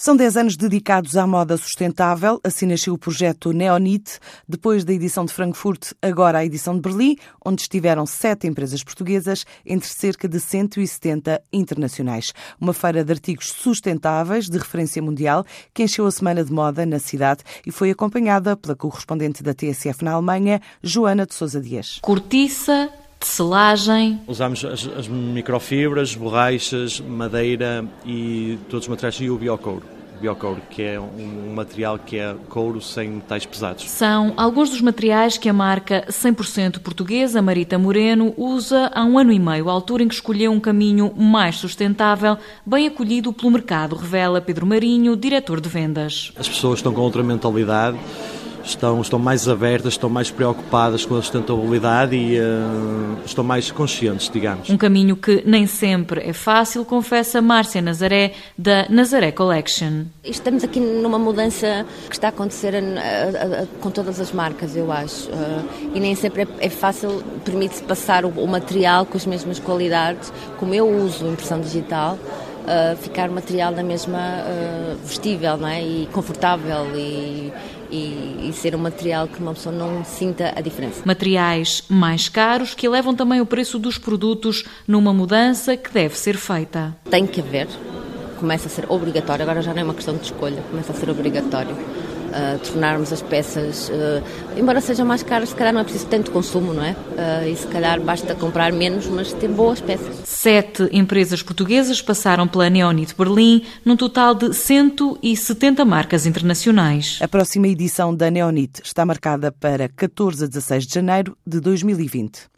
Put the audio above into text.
São 10 anos dedicados à moda sustentável. Assim nasceu o projeto Neonit, depois da edição de Frankfurt, agora a edição de Berlim, onde estiveram sete empresas portuguesas, entre cerca de 170 internacionais. Uma feira de artigos sustentáveis, de referência mundial, que encheu a semana de moda na cidade e foi acompanhada pela correspondente da TSF na Alemanha, Joana de Sousa Dias. Cortiça, tecelagem. Usamos as, as microfibras, borrachas, madeira e todos os materiais e o biocouro biocouro, que é um material que é couro sem metais pesados. São alguns dos materiais que a marca 100% portuguesa Marita Moreno usa há um ano e meio, à altura em que escolheu um caminho mais sustentável, bem acolhido pelo mercado, revela Pedro Marinho, diretor de vendas. As pessoas estão com outra mentalidade estão, estão mais abertas, estão mais preocupadas com a sustentabilidade e uh, estão mais conscientes, digamos. Um caminho que nem sempre é fácil, confessa Márcia Nazaré, da Nazaré Collection. Estamos aqui numa mudança que está a acontecer a, a, a, com todas as marcas, eu acho. Uh, e nem sempre é, é fácil, permite-se passar o, o, material com as mesmas qualidades, como eu uso impressão digital. Uh, ficar material da mesma vestível não é? e confortável e, e, e, ser um material que uma pessoa não sinta a diferença. Materiais mais caros que elevam também o preço dos produtos numa mudança que deve ser feita. Tem que haver, começa a ser obrigatório, agora já não é uma questão de escolha, começa a ser obrigatório uh, tornarmos as peças, uh, embora sejam mais caras, se calhar não é preciso tanto consumo, não é? Uh, e se calhar basta comprar menos, mas ter boas peças. Sete empresas portuguesas passaram pela Neonit Berlim, num total de 170 marcas internacionais. A próxima edição da Neonit está marcada para 14 a 16 de janeiro de 2020.